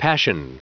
Passion.